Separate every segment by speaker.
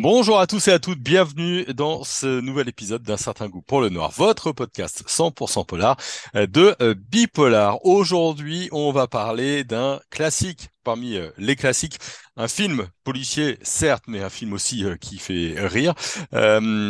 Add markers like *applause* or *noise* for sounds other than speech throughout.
Speaker 1: Bonjour à tous et à toutes, bienvenue dans ce nouvel épisode d'un certain goût pour le noir, votre podcast 100% polar euh, de euh, Bipolar. Aujourd'hui, on va parler d'un classique parmi euh, les classiques, un film policier certes, mais un film aussi qui fait rire.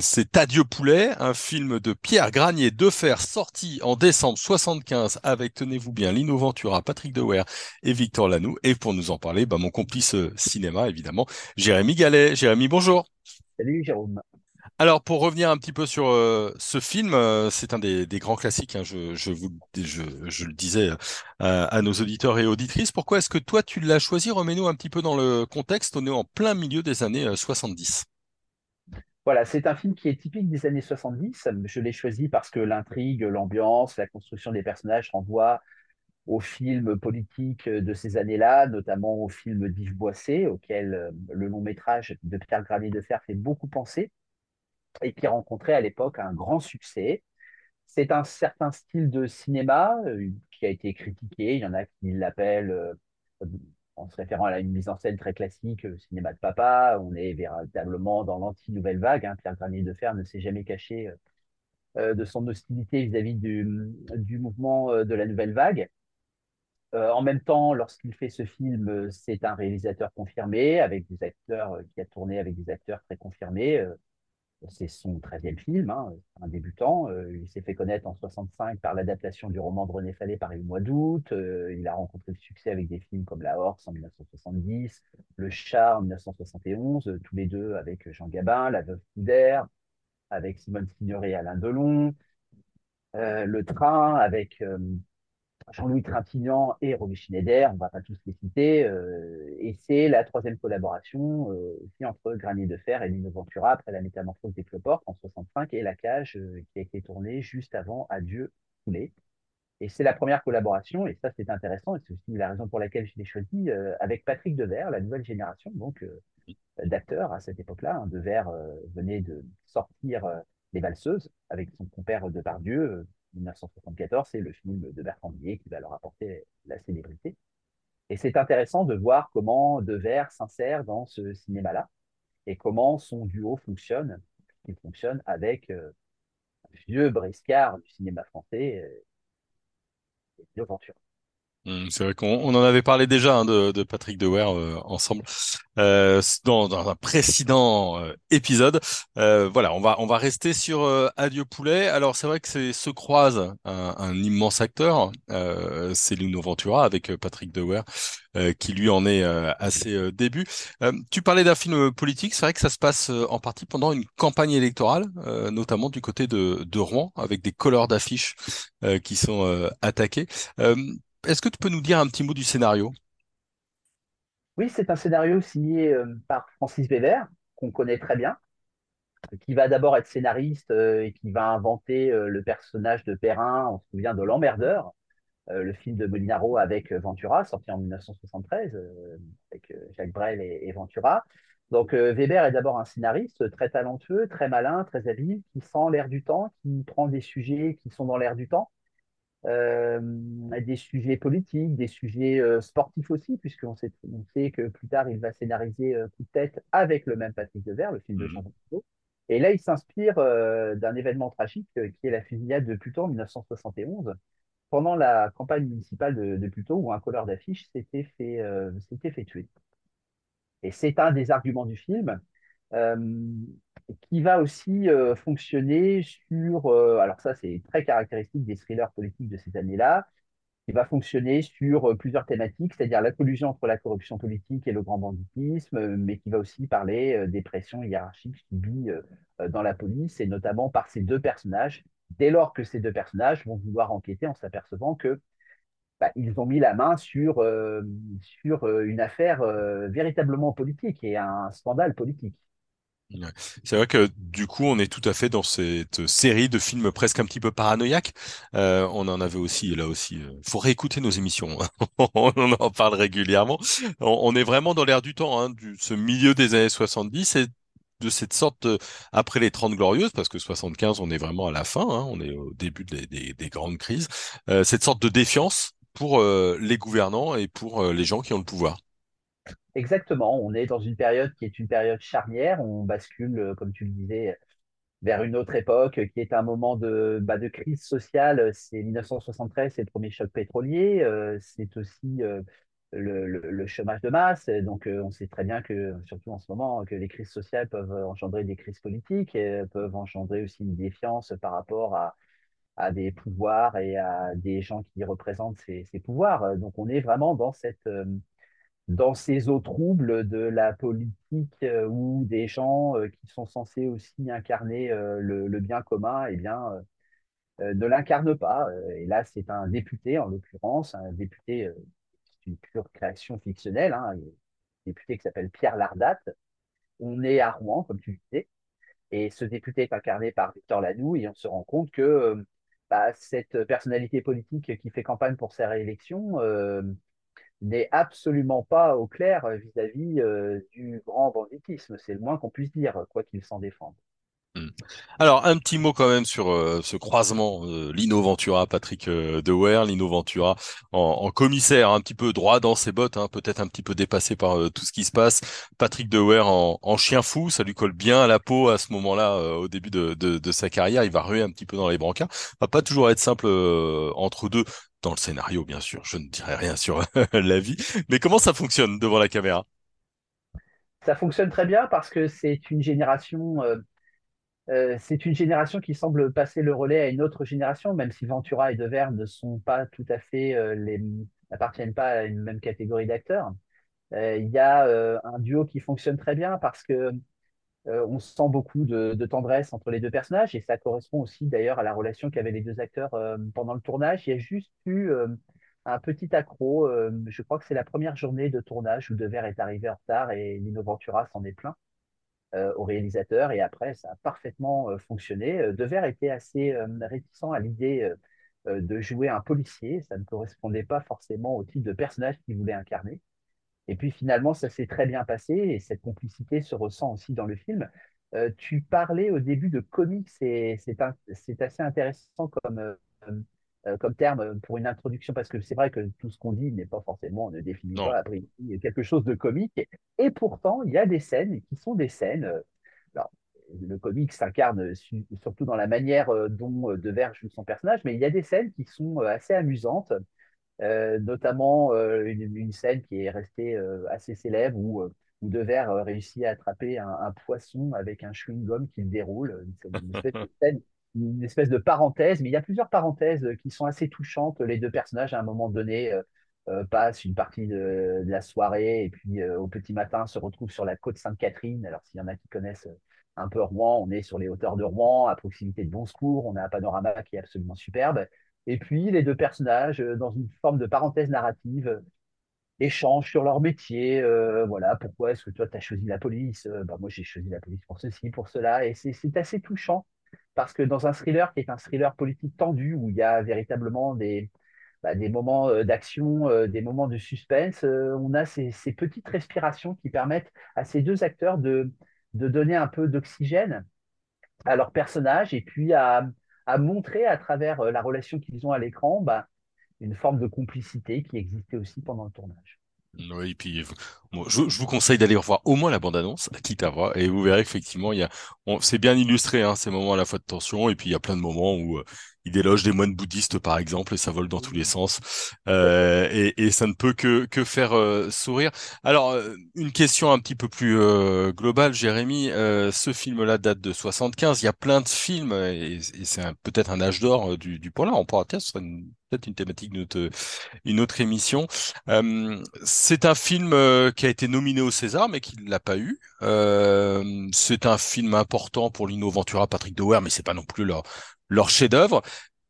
Speaker 1: c'est Adieu poulet, un film de Pierre Granier de Fer sorti en décembre 75 avec, tenez-vous bien, Lino Ventura, Patrick Dewer et Victor Lanoux. Et pour nous en parler, bah, mon complice cinéma évidemment, Jérémy Gallet. Jérémy, bonjour.
Speaker 2: Salut Jérôme.
Speaker 1: Alors pour revenir un petit peu sur euh, ce film, euh, c'est un des, grands classiques. Hein, je, vous, je, le disais euh, à nos auditeurs et auditrices. Pourquoi est-ce que toi tu l'as choisi? Remets-nous un petit peu dans le contexte. On est en plein milieu des années 70.
Speaker 2: Voilà, c'est un film qui est typique des années 70. Je l'ai choisi parce que l'intrigue, l'ambiance, la construction des personnages renvoient aux films politiques de ces années-là, notamment au film d'Yves Boisset, auquel le long métrage de Pierre Granier de Fer fait beaucoup penser, et qui rencontrait à l'époque un grand succès. C'est un certain style de cinéma euh, qui a été critiqué. Il y en a qui l'appellent, euh, en se référant à une mise en scène très classique, cinéma de papa. On est véritablement dans l'anti-nouvelle vague. Hein. Pierre Granier de Fer ne s'est jamais caché de son hostilité vis-à-vis du, mouvement de la nouvelle vague. Euh, en même temps, lorsqu'il fait ce film, euh, c'est un réalisateur confirmé, avec des acteurs euh, qui a tourné avec des acteurs très confirmés. C'est son 13e film, hein, un débutant. il s'est fait connaître en 65 par l'adaptation du roman de René Fallet par le mois d'août. il a rencontré le succès avec des films comme La Horse en 1970, Le Chat en 1971, tous les deux avec Jean Gabin, La Veuve Coudert, avec Simone Signoret et Alain Delon. le Train avec Jean-Louis Trintignant et Romy Schneider, on ne va pas tous les citer, euh, et c'est la troisième collaboration euh, aussi entre Granier de Fer et Lino Ventura après la métamorphose des Cloportes en 65 et La Cage euh, qui a été tournée juste avant Adieu Poulet. Et c'est la première collaboration, et ça c'est intéressant, et c'est aussi la raison pour laquelle je l'ai choisi, avec Patrick Devers, la nouvelle génération donc d'acteurs à cette époque-là. Hein. Devers venait de sortir Les Valseuses avec son compère Depardieu, 1974, c'est le film de Bertrand Blier qui va leur apporter la célébrité. Et c'est intéressant de voir comment Devers s'insère dans ce cinéma-là et comment son duo fonctionne. Il fonctionne avec euh, un vieux briscard du cinéma français, euh, Ventura.
Speaker 1: Mmh, c'est vrai qu'on en avait parlé déjà hein, de, Patrick Dewer euh, ensemble euh, dans, un précédent euh, épisode. voilà, on va on va rester sur Adieu poulet. Alors c'est vrai que c'est se croise un, immense acteur, c'est Lino Ventura avec Patrick Dewer qui lui en est à ses débuts. tu parlais d'un film politique, c'est vrai que ça se passe en partie pendant une campagne électorale, notamment du côté de, de Rouen, avec des couleurs d'affiches qui sont attaqués. Est-ce que tu peux nous dire un petit mot du scénario?
Speaker 2: Oui, c'est un scénario signé euh, par Francis Weber, qu'on connaît très bien, qui va d'abord être scénariste euh, et qui va inventer euh, le personnage de Perrin, on se souvient de L'Emmerdeur, le film de Molinaro avec Ventura, sorti en 1973, avec Jacques Brel et, Ventura. Donc Weber est d'abord un scénariste très talentueux, très malin, très habile, qui sent l'air du temps, qui prend des sujets qui sont dans l'air du temps euh, des sujets politiques, des sujets euh, sportifs aussi, puisqu'on sait, on sait que plus tard, il va scénariser euh, Coup de tête avec le même Patrick Devers, le film de Jean mmh. Et là, il s'inspire d'un événement tragique qui est la fusillade de Pluto en 1971, pendant la campagne municipale de, de Pluto, où un colleur d'affiches s'était fait, s'était fait tuer. Et c'est un des arguments du film qui va aussi euh, fonctionner sur, euh, alors ça c'est très caractéristique des thrillers politiques de ces années-là, qui va fonctionner sur euh, plusieurs thématiques, c'est-à-dire la collusion entre la corruption politique et le grand banditisme, mais qui va aussi parler des pressions hiérarchiques subies dans la police, et notamment par ces deux personnages, dès lors que ces deux personnages vont vouloir enquêter en s'apercevant que bah, ils ont mis la main sur, sur une affaire véritablement politique et un scandale politique.
Speaker 1: C'est vrai que du coup, on est tout à fait dans cette série de films presque un petit peu paranoïaques. Euh, on en avait aussi, là aussi, euh, faut réécouter nos émissions. *laughs* On en parle régulièrement. On, est vraiment dans l'air du temps, hein, du, ce milieu des années 70 et de cette sorte, après les 30 glorieuses, parce que 75, on est vraiment à la fin, hein, on est au début des, des, grandes crises, euh, cette sorte de défiance pour euh, les gouvernants et pour euh, les gens qui ont le pouvoir.
Speaker 2: Exactement. On est dans une période qui est une période charnière. On bascule, euh, comme tu le disais, vers une autre époque qui est un moment de, bah, de crise sociale. C'est 1973, c'est le premier choc pétrolier. euh, c'est aussi euh, le, le- chômage de masse. Donc, euh, on sait très bien que, surtout en ce moment, que les crises sociales peuvent engendrer des crises politiques peuvent engendrer aussi une défiance par rapport à, à des pouvoirs et à des gens qui représentent ces, ces pouvoirs. Donc, on est vraiment dans cette, euh, dans ces eaux troubles de la politique euh, ou des gens euh, qui sont censés aussi incarner euh, le, bien commun, eh bien, euh, ne l'incarnent pas. Et là, c'est un député, en l'occurrence, un député, c'est une pure création fictionnelle, hein, un député qui s'appelle Pierre Lardat. On est à Rouen, comme tu disais, et ce député est incarné par Victor Lanoux, et on se rend compte que bah, cette personnalité politique qui fait campagne pour sa réélection, n'est absolument pas au clair vis-à-vis euh, du grand banditisme. C'est le moins qu'on puisse dire, quoi qu'il s'en défende.
Speaker 1: Hmm. Alors, un petit mot quand même sur euh, ce croisement euh, Lino Ventura, Patrick euh, Lino Ventura en, commissaire, un petit peu droit dans ses bottes, hein, peut-être un petit peu dépassé par euh, tout ce qui se passe. Patrick Dewar en, en chien fou, ça lui colle bien à la peau à ce moment-là, euh, au début de, sa carrière. Il va ruer un petit peu dans les brancards. Va pas toujours être simple euh, entre deux. Dans le scénario, bien sûr, je ne dirai rien sur *laughs* la vie, mais comment ça fonctionne devant la caméra?
Speaker 2: Ça fonctionne très bien parce que c'est une génération, euh, euh, c'est une génération qui semble passer le relais à une autre génération, même si Ventura et Devers ne sont pas tout à fait euh, les, n'appartiennent pas à une même catégorie d'acteurs. Euh, Il y a euh, un duo qui fonctionne très bien parce que Euh, on sent beaucoup de, tendresse entre les deux personnages et ça correspond aussi d'ailleurs à la relation qu'avaient les deux acteurs euh, pendant le tournage. Il y a juste eu euh, un petit accroc. euh, je crois que c'est la première journée de tournage où Devers est arrivé en retard et Lino Ventura s'en est plaint au réalisateur et après ça a parfaitement fonctionné. Devers était assez réticent à l'idée de jouer un policier. Ça ne correspondait pas forcément au type de personnage qu'il voulait incarner. Et puis finalement, ça s'est très bien passé et cette complicité se ressent aussi dans le film. Euh, tu parlais au début de comics et c'est assez intéressant comme, euh, euh, comme terme pour une introduction parce que c'est vrai que tout ce qu'on dit n'est pas forcément, ne définit
Speaker 1: Non.
Speaker 2: pas a priori quelque chose de comique. Et pourtant, il y a des scènes qui sont des scènes. euh, alors, le comique s'incarne su- surtout dans la manière dont Devers joue son personnage, mais il y a des scènes qui sont assez amusantes euh, notamment euh, une, une scène qui est restée euh, assez célèbre où, où Devers réussit à attraper un, un poisson avec un chewing-gum qu'il déroule, une, une espèce de *laughs* scène, une espèce de parenthèse, mais il y a plusieurs parenthèses qui sont assez touchantes. Les deux personnages, à un moment donné, passent une partie de, de la soirée et puis au petit matin se retrouvent sur la côte Sainte-Catherine. Alors, s'il y en a qui connaissent un peu Rouen, on est sur les hauteurs de Rouen, à proximité de Bonsecours, on a un panorama qui est absolument superbe. Et puis, les deux personnages, euh, dans une forme de parenthèse narrative, euh, échangent sur leur métier. euh, voilà, pourquoi est-ce que toi, tu as choisi la police bah, Moi, j'ai choisi la police pour ceci, pour cela. Et c'est assez touchant parce que dans un thriller qui est un thriller politique tendu, où il y a véritablement des, bah, moments d'action, des moments de suspense, on a ces, ces petites respirations qui permettent à ces deux acteurs de, de donner un peu d'oxygène à leur personnage et puis à, à montrer à travers euh, la relation qu'ils ont à l'écran bah, une forme de complicité qui existait aussi pendant le tournage.
Speaker 1: Oui, puis moi, je, je vous conseille d'aller revoir au moins la bande-annonce, quitte à voir, et vous verrez qu'effectivement, il y a, c'est bien illustré, hein, ces moments à la fois de tension, et puis il y a plein de moments où euh, il déloge des moines bouddhistes, par exemple, et ça vole dans tous les sens, euh, et, et ça ne peut que, que faire euh, sourire. Alors, euh, une question un petit peu plus euh, globale, Jérémy, euh, ce film-là date de 75, il y a plein de films, et, et c'est peut-être un âge d'or du, du polar, on pourra peut-être, une- thématique de notre, une autre émission. C'est un film euh, a été nominé au César, mais qui ne l'a pas eu. Euh, c'est un film important pour Lino Ventura, Patrick Dower, mais c'est pas non plus leur, chef-d'œuvre.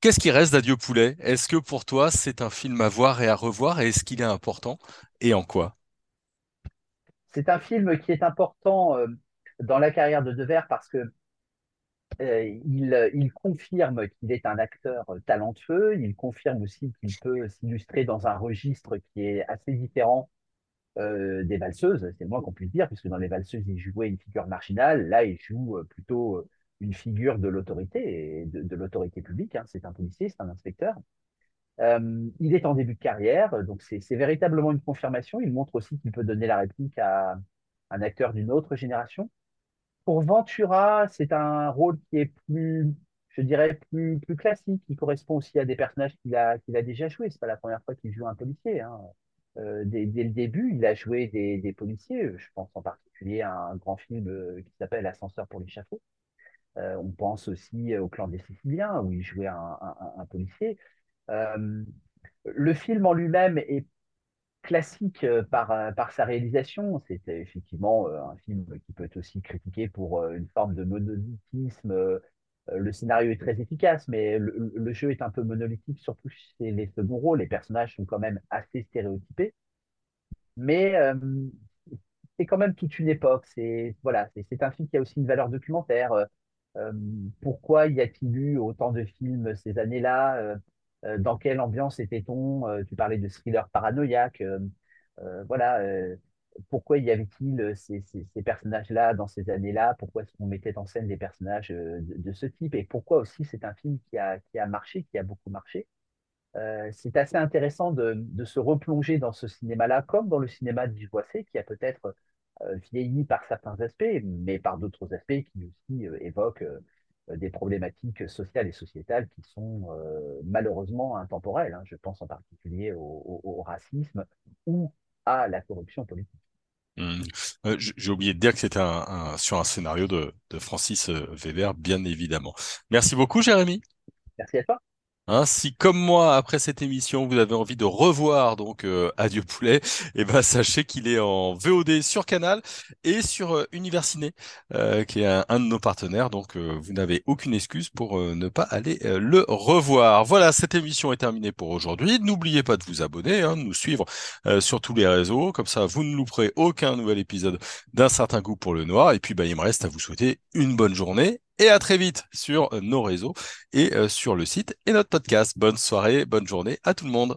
Speaker 1: Qu'est-ce qui reste d'Adieu Poulet? Est-ce que pour toi, c'est un film à voir et à revoir, et est-ce qu'il est important, et en quoi?
Speaker 2: C'est un film qui est important euh, dans la carrière de Devers parce que euh, il confirme qu'il est un acteur talentueux, il confirme aussi qu'il peut s'illustrer dans un registre qui est assez différent euh, des valseuses, c'est le moins qu'on puisse dire, puisque dans les valseuses, il jouait une figure marginale. Là, il joue euh, plutôt euh, une figure de l'autorité, de, l'autorité publique. hein. C'est un policier, c'est un inspecteur. il est en début de carrière, donc c'est véritablement une confirmation. Il montre aussi qu'il peut donner la réplique à un acteur d'une autre génération. Pour Ventura, c'est un rôle qui est plus, je dirais, plus, classique, qui correspond aussi à des personnages qu'il a, qu'il a déjà joués. C'est pas la première fois qu'il joue un policier. Hein. Euh, dès, le début, il a joué des, policiers. Je pense en particulier à un grand film euh, qui s'appelle Ascenseur pour l'échafaud. Euh, on pense aussi au clan des Siciliens, où il jouait un, policier. Le film en lui-même est classique par, sa réalisation. C'est effectivement un film qui peut être aussi critiqué pour une forme de monolithisme. Le scénario est très efficace, mais le, jeu est un peu monolithique, surtout chez les seconds rôles. Les personnages sont quand même assez stéréotypés. Mais euh, c'est quand même toute une époque. C'est voilà, un film qui a aussi une valeur documentaire. Euh, pourquoi y a-t-il eu autant de films ces années-là? Euh, dans quelle ambiance était-on? Euh, Tu parlais de thriller paranoïaque. Euh, voilà. Pourquoi y avait-il ces, ces, personnages-là dans ces années-là? Pourquoi est-ce qu'on mettait en scène des personnages de, de, ce type? Et pourquoi aussi c'est un film qui a, qui a marché, qui a beaucoup marché? Euh, c'est assez intéressant de, de, se replonger dans ce cinéma-là, comme dans le cinéma de Boissé, qui a peut-être euh, vieilli par certains aspects, mais par d'autres aspects qui aussi euh, évoquent euh, des problématiques sociales et sociétales qui sont euh, malheureusement intemporelles. Hein. Je pense en particulier au, au, racisme ou à la corruption politique.
Speaker 1: Mmh. J'ai oublié de dire que c'était un, un, sur un scénario de, de Francis euh, Weber, bien évidemment. Merci beaucoup, Jérémy.
Speaker 2: Merci à toi.
Speaker 1: Hein, si comme moi après cette émission vous avez envie de revoir donc euh, Adieu poulet, et *laughs* eh ben sachez qu'il est en VOD sur Canal et sur euh, Universiné, euh, qui est un, de nos partenaires. Donc euh, vous n'avez aucune excuse pour ne pas aller le revoir. Voilà, cette émission est terminée pour aujourd'hui. N'oubliez pas de vous abonner, hein, de nous suivre sur tous les réseaux, comme ça vous ne louperez aucun nouvel épisode d'un certain goût pour le noir. Et puis bah, il me reste à vous souhaiter une bonne journée et à très vite sur nos réseaux et sur le site et notre podcast. Bonne soirée, bonne journée à tout le monde.